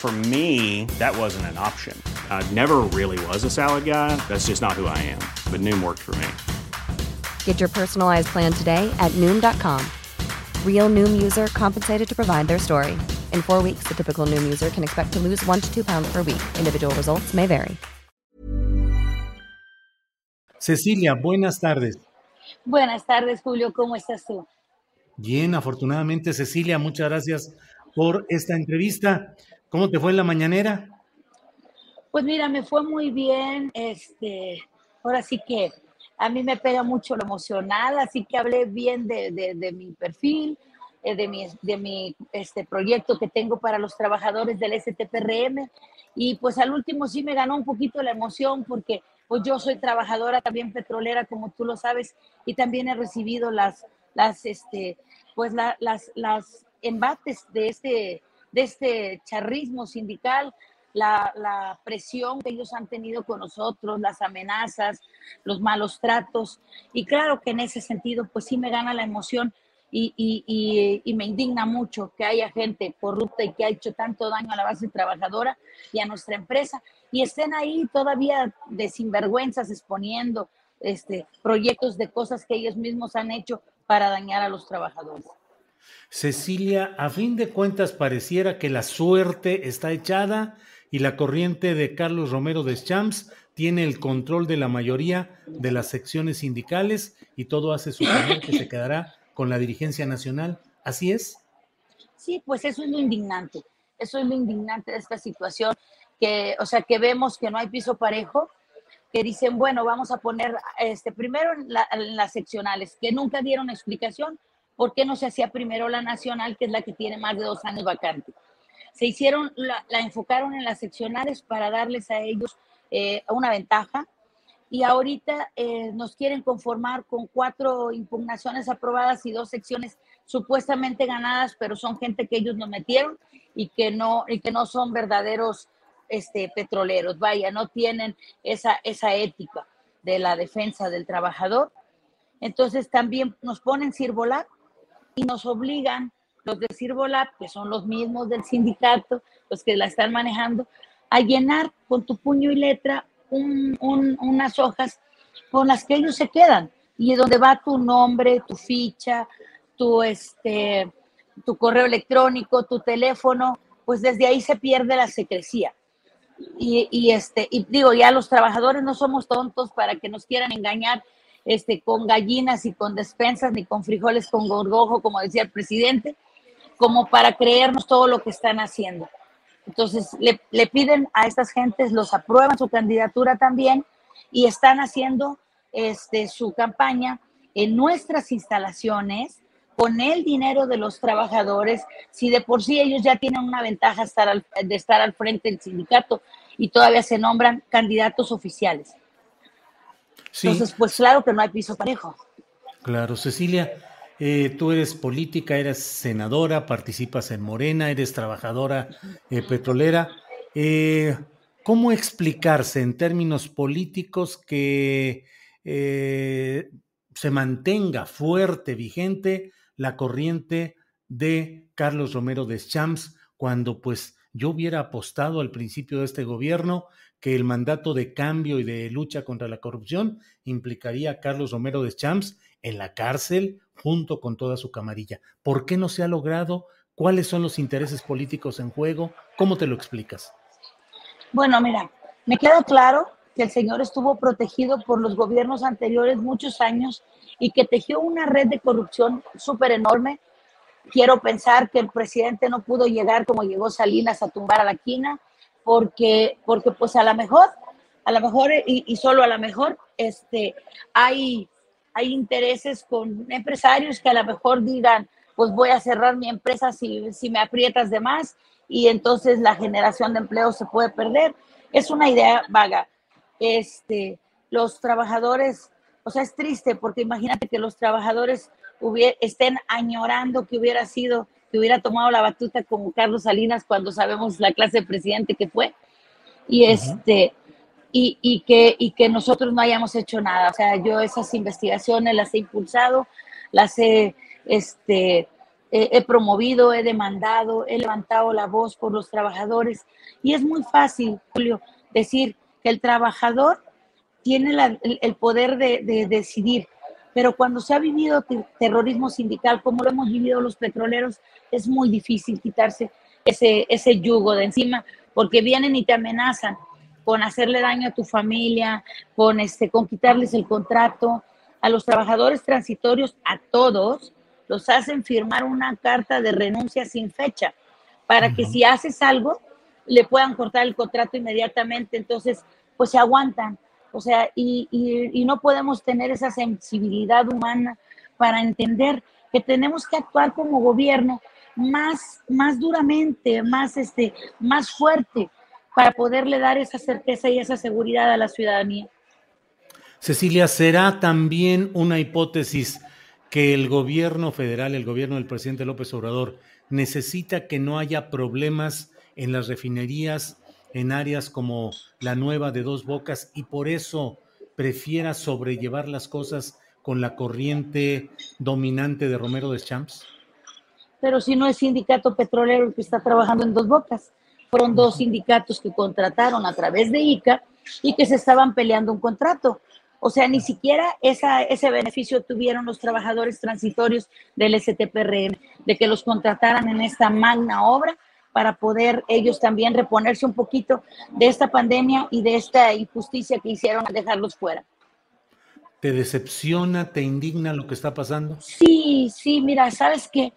For me, that wasn't an option. I never really was a salad guy. That's just not who I am. But Noom worked for me. Get your personalized plan today at Noom.com. Real Noom user compensated to provide their story. In four weeks, the typical Noom user can expect to lose one to two pounds per week. Individual results may vary. Cecilia, buenas tardes. Buenas tardes, Julio. ¿Cómo estás tú? Bien, afortunadamente, Cecilia, muchas gracias por esta entrevista. ¿Cómo te fue en la mañanera? Pues mira, me fue muy bien. Este, ahora sí que a mí me pega mucho lo emocional, así que hablé bien de, de, mi perfil, eh, de mi, de mi este, proyecto que tengo para los trabajadores del STPRM. Y pues al último sí me ganó un poquito la emoción porque pues yo soy trabajadora también petrolera, como tú lo sabes, y también he recibido las, las, este, pues las, las embates de este, de este charrismo sindical, la, la, presión que ellos han tenido con nosotros, las amenazas, los malos tratos. Y claro que en ese sentido, pues sí me gana la emoción y, y, y, me indigna mucho que haya gente corrupta y que ha hecho tanto daño a la base trabajadora y a nuestra empresa y estén ahí todavía de sinvergüenzas exponiendo este, proyectos de cosas que ellos mismos han hecho para dañar a los trabajadores. Cecilia, a fin de cuentas pareciera que la suerte está echada y la corriente de Carlos Romero de Champs tiene el control de la mayoría de las secciones sindicales y todo hace suponer que se quedará con la dirigencia nacional. ¿Así es? Sí, pues eso es lo indignante. Eso es lo indignante de esta situación, que, o sea, que vemos que no hay piso parejo, que dicen, bueno, vamos a poner este, primero en, en las seccionales, que nunca dieron explicación, ¿por qué no se hacía primero la nacional, que es la que tiene más de dos años vacante? Se hicieron, la, enfocaron en las seccionales para darles a ellos eh, una ventaja y ahorita eh, nos quieren conformar con cuatro impugnaciones aprobadas y dos secciones supuestamente ganadas, pero son gente que ellos no metieron y que no, y que no son verdaderos este, petroleros, vaya, no tienen esa, esa ética de la defensa del trabajador. Entonces también nos ponen Cirvolat, y nos obligan los de Cirvolab, que son los mismos del sindicato, los que la están manejando, a llenar con tu puño y letra unas hojas con las que ellos se quedan y donde va tu nombre, tu ficha, tu, este, tu correo electrónico, tu teléfono, pues desde ahí se pierde la secrecía. Y, y, este, y digo, ya los trabajadores no somos tontos para que nos quieran engañar este, con gallinas y con despensas, ni con frijoles con gorgojo, como decía el presidente, como para creernos todo lo que están haciendo. Entonces, le, le piden a estas gentes, los aprueban su candidatura también y están haciendo este, su campaña en nuestras instalaciones con el dinero de los trabajadores, si de por sí ellos ya tienen una ventaja de estar al frente del sindicato y todavía se nombran candidatos oficiales. Entonces, pues claro que no hay piso parejo. Claro, Cecilia, eh, tú eres política, eres senadora, participas en Morena, eres trabajadora eh, petrolera. Eh, ¿Cómo explicarse en términos políticos que se mantenga fuerte, vigente la corriente de Carlos Romero de Champs cuando pues yo hubiera apostado al principio de este gobierno que el mandato de cambio y de lucha contra la corrupción implicaría a Carlos Romero de Champs en la cárcel junto con toda su camarilla. ¿Por qué no se ha logrado? ¿Cuáles son los intereses políticos en juego? ¿Cómo te lo explicas? Bueno, mira, me queda claro que el señor estuvo protegido por los gobiernos anteriores muchos años y que tejió una red de corrupción súper enorme. Quiero pensar que el presidente no pudo llegar como llegó Salinas a tumbar a la quina, porque, porque pues a lo mejor, a lo mejor y, y solo a lo mejor, este, hay, hay intereses con empresarios que a lo mejor digan, pues voy a cerrar mi empresa si, si me aprietas de más y entonces la generación de empleo se puede perder. Es una idea vaga. Este, los trabajadores, o sea, es triste porque imagínate que los trabajadores estén añorando que hubiera sido, que hubiera tomado la batuta como Carlos Salinas cuando sabemos la clase de presidente que fue. Y este, y, y, que, y que nosotros no hayamos hecho nada. O sea, yo esas investigaciones las he impulsado, las he, este, he promovido, he demandado, he levantado la voz por los trabajadores. Y es muy fácil, Julio, decir que el trabajador tiene el, poder de, decidir, pero cuando se ha vivido terrorismo sindical, como lo hemos vivido los petroleros, es muy difícil quitarse ese, ese yugo de encima, porque vienen y te amenazan con hacerle daño a tu familia, con, este, con quitarles el contrato. A los trabajadores transitorios, a todos, los hacen firmar una carta de renuncia sin fecha, para que si haces algo, le puedan cortar el contrato inmediatamente. Entonces, pues se aguantan. O sea, y, y, no podemos tener esa sensibilidad humana para entender que tenemos que actuar como gobierno más, más duramente, más, este, más fuerte, para poderle dar esa certeza y esa seguridad a la ciudadanía. Cecilia, ¿será también una hipótesis que el gobierno federal, el gobierno del presidente López Obrador, necesita que no haya problemas en las refinerías en áreas como la nueva de Dos Bocas y por eso prefiera sobrellevar las cosas con la corriente dominante de Romero de Champs? Pero si no es sindicato petrolero el que está trabajando en Dos Bocas, fueron dos sindicatos que contrataron a través de ICA y que se estaban peleando un contrato. O sea, ni siquiera esa, ese beneficio tuvieron los trabajadores transitorios del STPRM, de que los contrataran en esta magna obra para poder ellos también reponerse un poquito de esta pandemia y de esta injusticia que hicieron al dejarlos fuera. ¿Te decepciona, te indigna lo que está pasando? Sí, sí, mira, sabes que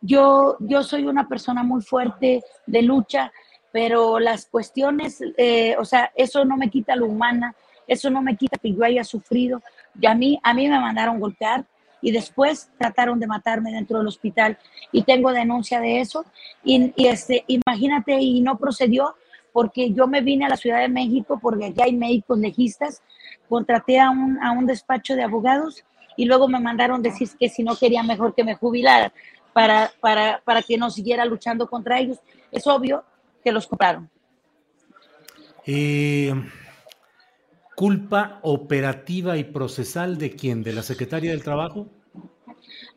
yo, yo soy una persona muy fuerte de lucha, pero las cuestiones, eh, o sea, eso no me quita lo humana, eso no me quita que yo haya sufrido. Y a mí, a mí me mandaron golpear y después trataron de matarme dentro del hospital y tengo denuncia de eso. Y, este, imagínate, y no procedió porque yo me vine a la Ciudad de México porque aquí hay médicos legistas, contraté a un, a un despacho de abogados y luego me mandaron decir que si no quería mejor que me jubilara para, para, para que no siguiera luchando contra ellos. Es obvio que los compraron. Eh, ¿Culpa operativa y procesal de quién? ¿De la Secretaría del Trabajo?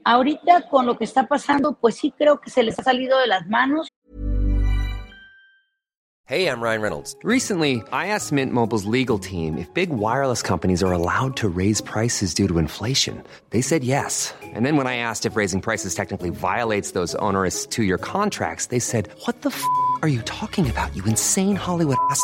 Ahorita con lo que está pasando, pues sí creo que se les ha salido de las manos. Hey, I'm Ryan Reynolds. Recently, I asked Mint Mobile's legal team if big wireless companies are allowed to raise prices due to inflation. They said yes. And then when I asked if raising prices technically violates those onerous two-year contracts, they said, "What the f*** are you talking about? You insane Hollywood ass."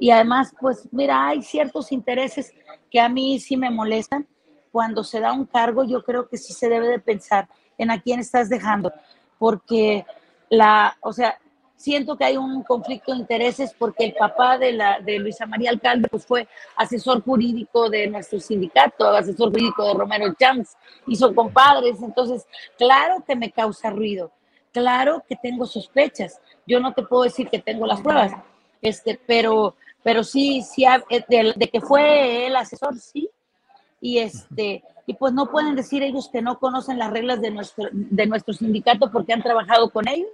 Y además, pues mira, hay ciertos intereses que a mí sí me molestan. Cuando se da un cargo, yo creo que sí se debe de pensar en a quién estás dejando, porque la, o sea, siento que hay un conflicto de intereses porque el papá de, la, de Luisa María Alcalde pues fue asesor jurídico de nuestro sindicato, asesor jurídico de Romero Chams, y son compadres, entonces, claro que me causa ruido, Claro que tengo sospechas. Yo no te puedo decir que tengo las pruebas, este, pero, pero sí, sí, eh, de, que fue el asesor, sí. Y este, y pues no pueden decir ellos que no conocen las reglas de nuestro, de nuestro sindicato porque han trabajado con ellos.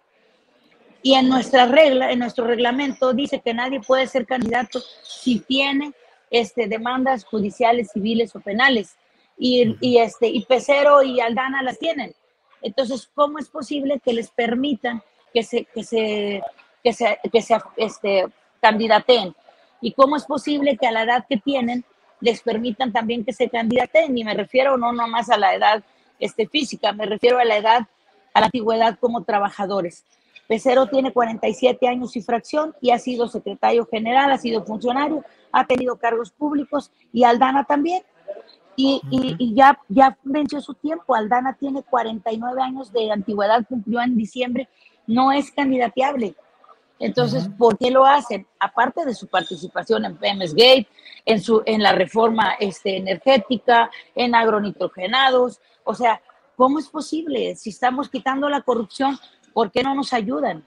Y en nuestra regla, en nuestro reglamento dice que nadie puede ser candidato si tiene este, demandas judiciales, civiles o penales. Y, y, este, y Pecero y Aldana las tienen. Entonces, ¿cómo es posible que les permitan que se, que se, que se, que se este, candidaten? ¿Y cómo es posible que a la edad que tienen les permitan también que se candidaten? Y me refiero no nomás a la edad este, física, me refiero a la edad, a la antigüedad como trabajadores. Pecero tiene 47 años y fracción y ha sido secretario general, ha sido funcionario, ha tenido cargos públicos y Aldana también. Y, y, ya, ya venció su tiempo. Aldana tiene 49 años de antigüedad, cumplió en diciembre, no es candidateable. Entonces, ¿por qué lo hacen? Aparte de su participación en PMS Gate, en, su, en la reforma este, energética, en agronitrogenados, o sea, ¿cómo es posible? Si estamos quitando la corrupción, ¿por qué no nos ayudan?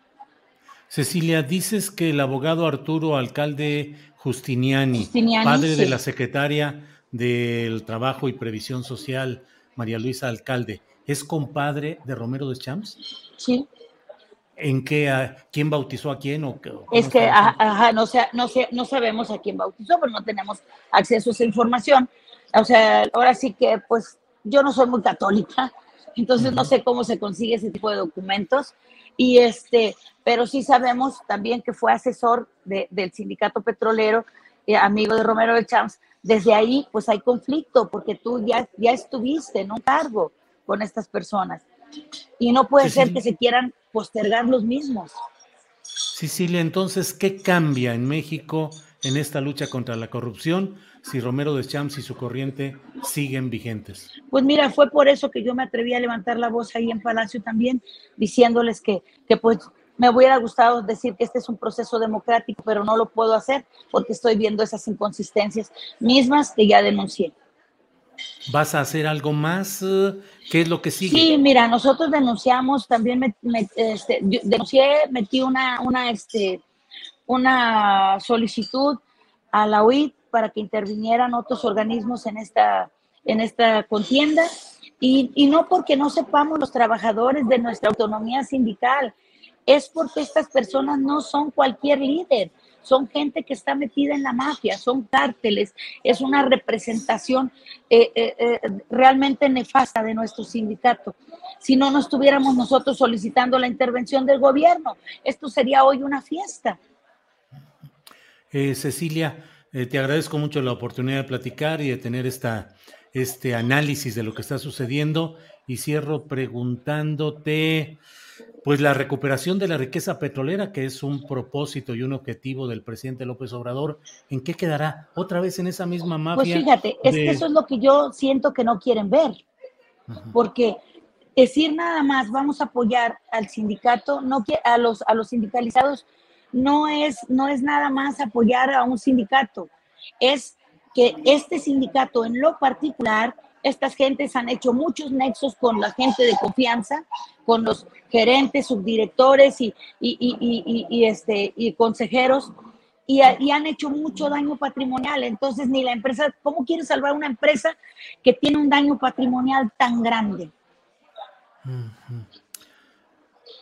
Cecilia, dices que el abogado Arturo Alcalde Justiniani, padre de la secretaria del Trabajo y Previsión Social, María Luisa Alcalde, ¿es compadre de Romero de Champs? Sí. ¿En qué, quién bautizó a quién? O, es que, ajá, no, sé, no, sé, no sabemos a quién bautizó, pero no tenemos acceso a esa información. O sea, ahora sí que, pues, yo no soy muy católica, entonces no sé cómo se consigue ese tipo de documentos. Y este, pero sí sabemos también que fue asesor del sindicato petrolero, eh, amigo de Romero de Champs, desde ahí pues hay conflicto porque tú ya, ya estuviste en un cargo con estas personas y no puede ser que se quieran postergar los mismos. Cecilia, entonces, ¿qué cambia en México en esta lucha contra la corrupción si Romero de Champs y su corriente siguen vigentes? Pues mira, fue por eso que yo me atreví a levantar la voz ahí en Palacio también, diciéndoles que, que pues me hubiera gustado decir que este es un proceso democrático, pero no lo puedo hacer porque estoy viendo esas inconsistencias mismas que ya denuncié. ¿Vas a hacer algo más? ¿Qué es lo que sigue? Sí, mira, nosotros denunciamos, también me, este, denuncié, metí una, una, este, una solicitud a la UIT para que intervinieran otros organismos en esta, en esta contienda y, y no porque no sepamos los trabajadores de nuestra autonomía sindical, es porque estas personas no son cualquier líder, son gente que está metida en la mafia, son cárteles, es una representación eh, eh, eh, realmente nefasta de nuestro sindicato. Si no, no estuviéramos nosotros solicitando la intervención del gobierno, esto sería hoy una fiesta. Cecilia, te agradezco mucho la oportunidad de platicar y de tener esta, este análisis de lo que está sucediendo y cierro preguntándote pues la recuperación de la riqueza petrolera, que es un propósito y un objetivo del presidente López Obrador, ¿en qué quedará? ¿Otra vez en esa misma mafia? Pues fíjate, es que eso es lo que yo siento que no quieren ver, porque decir nada más vamos a apoyar al sindicato, no a los, a los sindicalizados, no es, no es nada más apoyar a un sindicato, es que este sindicato en lo particular estas gentes han hecho muchos nexos con la gente de confianza, con los gerentes, subdirectores y, y, este, y consejeros, y, han hecho mucho daño patrimonial. Entonces, ni la empresa, ¿cómo quiere salvar una empresa que tiene un daño patrimonial tan grande?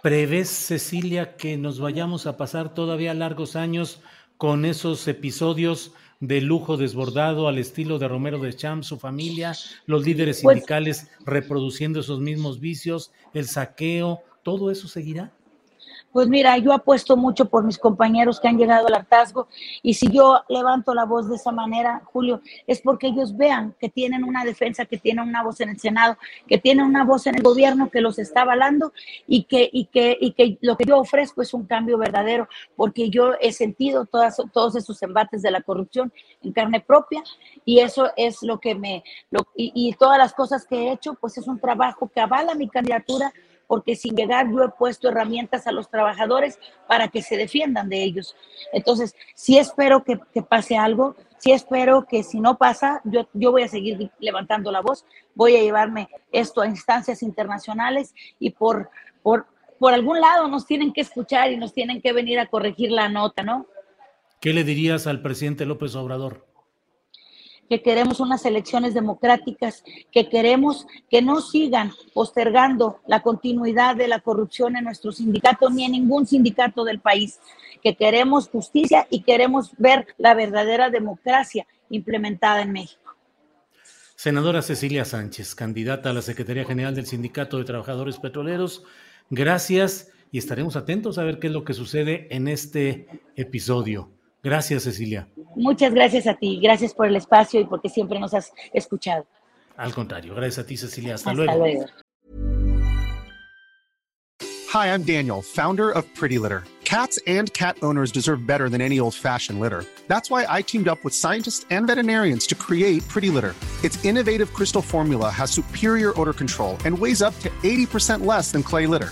¿Prevés, Cecilia, que nos vayamos a pasar todavía largos años con esos episodios de lujo desbordado al estilo de Romero de Champs, su familia, los líderes pues sindicales reproduciendo esos mismos vicios, el saqueo, ¿todo eso seguirá? Pues mira, yo apuesto mucho por mis compañeros que han llegado al hartazgo y si yo levanto la voz de esa manera, Julio, es porque ellos vean que tienen una defensa, que tienen una voz en el Senado, que tienen una voz en el gobierno que los está avalando y que, y que, y que lo que yo ofrezco es un cambio verdadero, porque yo he sentido todas, todos esos embates de la corrupción en carne propia y eso es lo que me, y, y todas las cosas que he hecho, pues es un trabajo que avala mi candidatura porque sin llegar yo he puesto herramientas a los trabajadores para que se defiendan de ellos. Entonces, sí espero que, pase algo, sí espero que si no pasa, yo, yo voy a seguir levantando la voz, voy a llevarme esto a instancias internacionales y por, por, por algún lado nos tienen que escuchar y nos tienen que venir a corregir la nota, ¿no? ¿Qué le dirías al presidente López Obrador? Que queremos unas elecciones democráticas, que queremos que no sigan postergando la continuidad de la corrupción en nuestro sindicato ni en ningún sindicato del país, que queremos justicia y queremos ver la verdadera democracia implementada en México. Senadora Cecilia Sánchez, candidata a la Secretaría General del Sindicato de Trabajadores Petroleros, gracias y estaremos atentos a ver qué es lo que sucede en este episodio. Gracias, Cecilia. Muchas gracias a ti. Gracias por el espacio y porque siempre nos has escuchado. Al contrario, gracias a ti, Cecilia. Hasta, Hasta luego. luego. Hi, I'm Daniel, founder of Pretty Litter. Cats and cat owners deserve better than any old-fashioned litter. That's why I teamed up with scientists and veterinarians to create Pretty Litter. Its innovative crystal formula has superior odor control and weighs up to 80% less than clay litter.